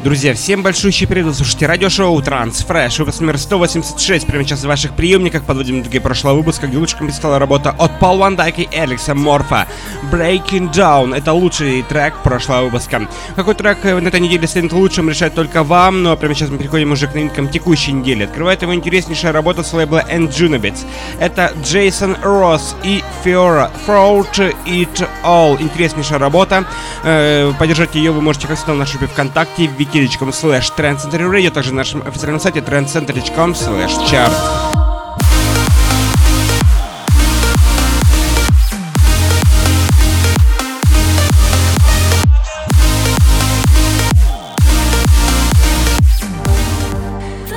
Друзья, всем большущий привет, слушайте радиошоу Транс Фреш, выпуск номер 186, прямо сейчас в ваших приемниках, подводим итоги прошлого выпуска, где лучшим стала работа от Пол Ван Дайка и Алекса Морфа. Breaking Down, это лучший трек прошлого выпуска. Какой трек на этой неделе станет лучшим, решать только вам, но прямо сейчас мы переходим уже к новинкам текущей недели. Открывает его интереснейшая работа с лейбла And Junibits. Это Джейсон Росс и Фиора Throat It All. Интереснейшая работа. Э, поддержать ее вы можете, как всегда, в нашей группе ВКонтакте, в wiki.com slash trendcenter также на нашем официальном сайте trendcenter.com slash chart.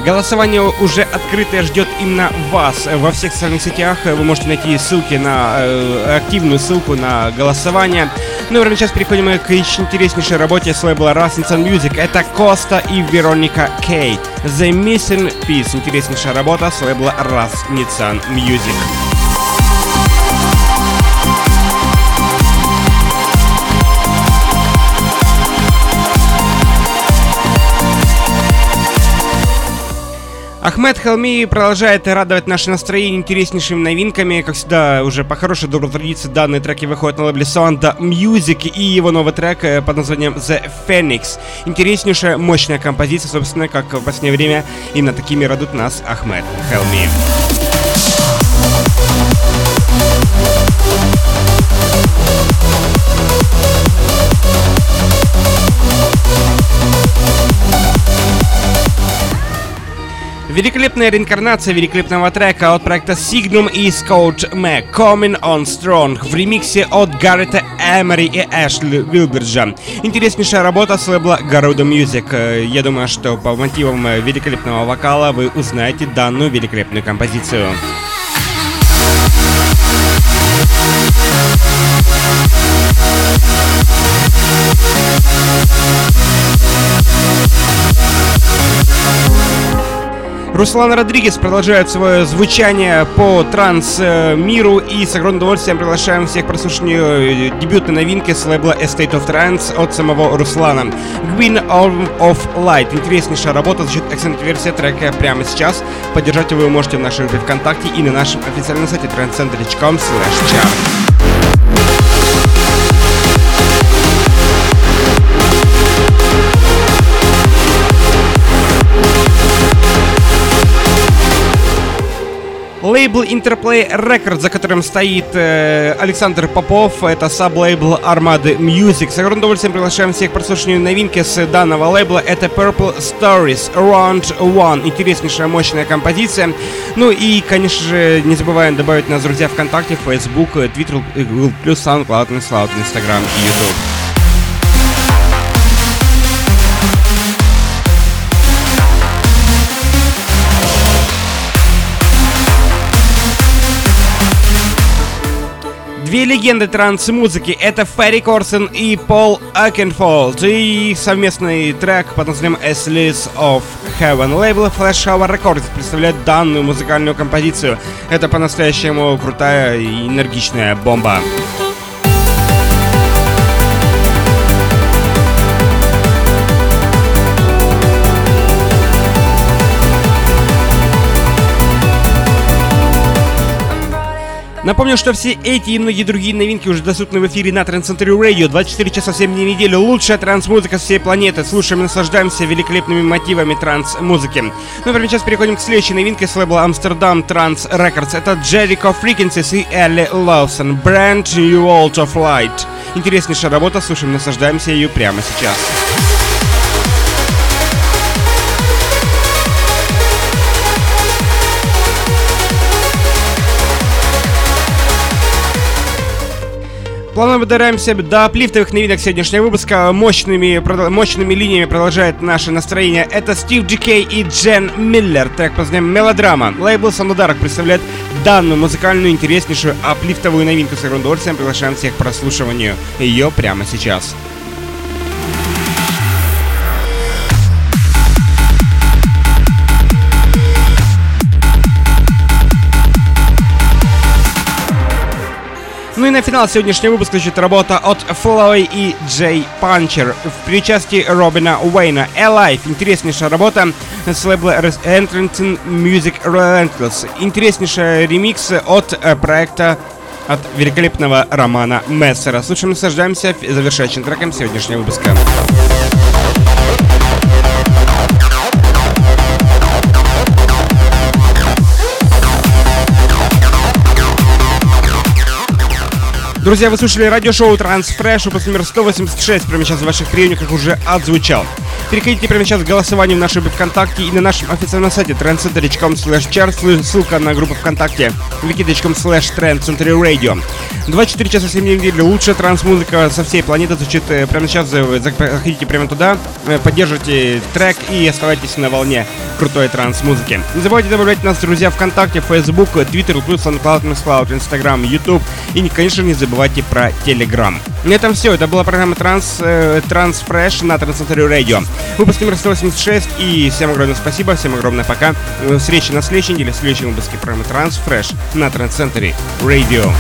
Голосование уже открытое ждет именно вас. Во всех социальных сетях вы можете найти ссылки на э, активную ссылку на голосование. Ну и прямо сейчас переходим к еще интереснейшей работе с лейбла Rasmussen Music. Это Коста и Вероника Кей. The Missing Piece. Интереснейшая работа с лейбла Rasmussen Music. Ахмед Халми продолжает радовать наше настроение интереснейшими новинками. Как всегда, уже по хорошей доброй традиции данные треки выходят на лейбле Sound Music и его новый трек э, под названием The Phoenix. Интереснейшая, мощная композиция, собственно, как в последнее время именно такими радует нас Ахмед Халми. Великолепная реинкарнация великолепного трека от проекта Signum и Scott Mac Coming on Strong в ремиксе от Гаррета Эмери и Эшли Вилберджа. Интереснейшая работа с лейбла Garuda Music. Я думаю, что по мотивам великолепного вокала вы узнаете данную великолепную композицию. Руслан Родригес продолжает свое звучание по транс-миру и с огромным удовольствием приглашаем всех к прослушиванию э, дебютной новинки с лейбла Estate of Trance от самого Руслана. Queen of Light. Интереснейшая работа, звучит эксцент версия трека прямо сейчас. Поддержать его вы можете в нашей группе ВКонтакте и на нашем официальном сайте transcenter.com slash Лейбл Interplay Records, за которым стоит э, Александр Попов, это саб-лейбл Армады Music. С огромным удовольствием приглашаем всех к прослушиванию новинки с данного лейбла. Это Purple Stories Round One. Интереснейшая, мощная композиция. Ну и, конечно же, не забываем добавить нас, друзья, ВКонтакте, Facebook, Twitter, Google+, SoundCloud, Instagram и YouTube. Две легенды транс-музыки — это Ферри Корстен и Пол Окенфолд. И совместный трек под названием «A Slice of Heaven». Лейбл Flash Hour Records представляет данную музыкальную композицию. Это по-настоящему крутая и энергичная бомба. Напомню, что все эти и многие другие новинки уже доступны в эфире на Trend Radio 24 часа 7 дней в неделю. Лучшая транс-музыка всей планеты. Слушаем и наслаждаемся великолепными мотивами транс-музыки. Ну, прямо сейчас переходим к следующей новинке с лейбла Amsterdam Trans Records. Это Jericho Frequencies и Элли Lawson. Brand New World of Light. Интереснейшая работа, слушаем и наслаждаемся ее прямо сейчас. Плавно выдараемся до аплифтовых новинок сегодняшнего выпуска. Мощными, мощными линиями продолжает наше настроение. Это Стив Джикей и Джен Миллер. Трек под названием «Мелодрама». Лейбл Санударок представляет данную музыкальную интереснейшую аплифтовую новинку. С удовольствием приглашаем всех к прослушиванию ее прямо сейчас. Ну и на финал сегодняшнего выпуска звучит работа от Flowey и Джей Панчер в причастии Робина Уэйна Alive. Интереснейшая работа с лейбла Entranton Music Relentless. Интереснейший ремикс от э, проекта от великолепного романа Мессера. Слушаем, наслаждаемся завершающим треком сегодняшнего выпуска. Друзья, вы слушали радиошоу Transfresh, выпуск номер 186, прямо сейчас в ваших приемниках уже отзвучал. Переходите прямо сейчас к голосованию в нашей группе ВКонтакте и на нашем официальном сайте trendcenter.com slash ссылка на группу ВКонтакте wiki.com slash trendcenterradio. 24 часа 7 дней недели, лучшая транс-музыка со всей планеты звучит э, прямо сейчас, э, заходите прямо туда, э, поддержите трек и оставайтесь на волне крутой транс-музыки. Не забывайте добавлять нас, друзья, ВКонтакте, Facebook, Twitter, плюс SoundCloud, MissCloud, Instagram, YouTube и, конечно, не забывайте про Telegram. На этом все, это была программа Транс, э, Транс Fresh на Трансцентре Радио. Выпуск номер 186 и всем огромное спасибо, всем огромное пока. Встречи на следующей неделе в следующем выпуске программы Транс Fresh на Трансцентре Радио.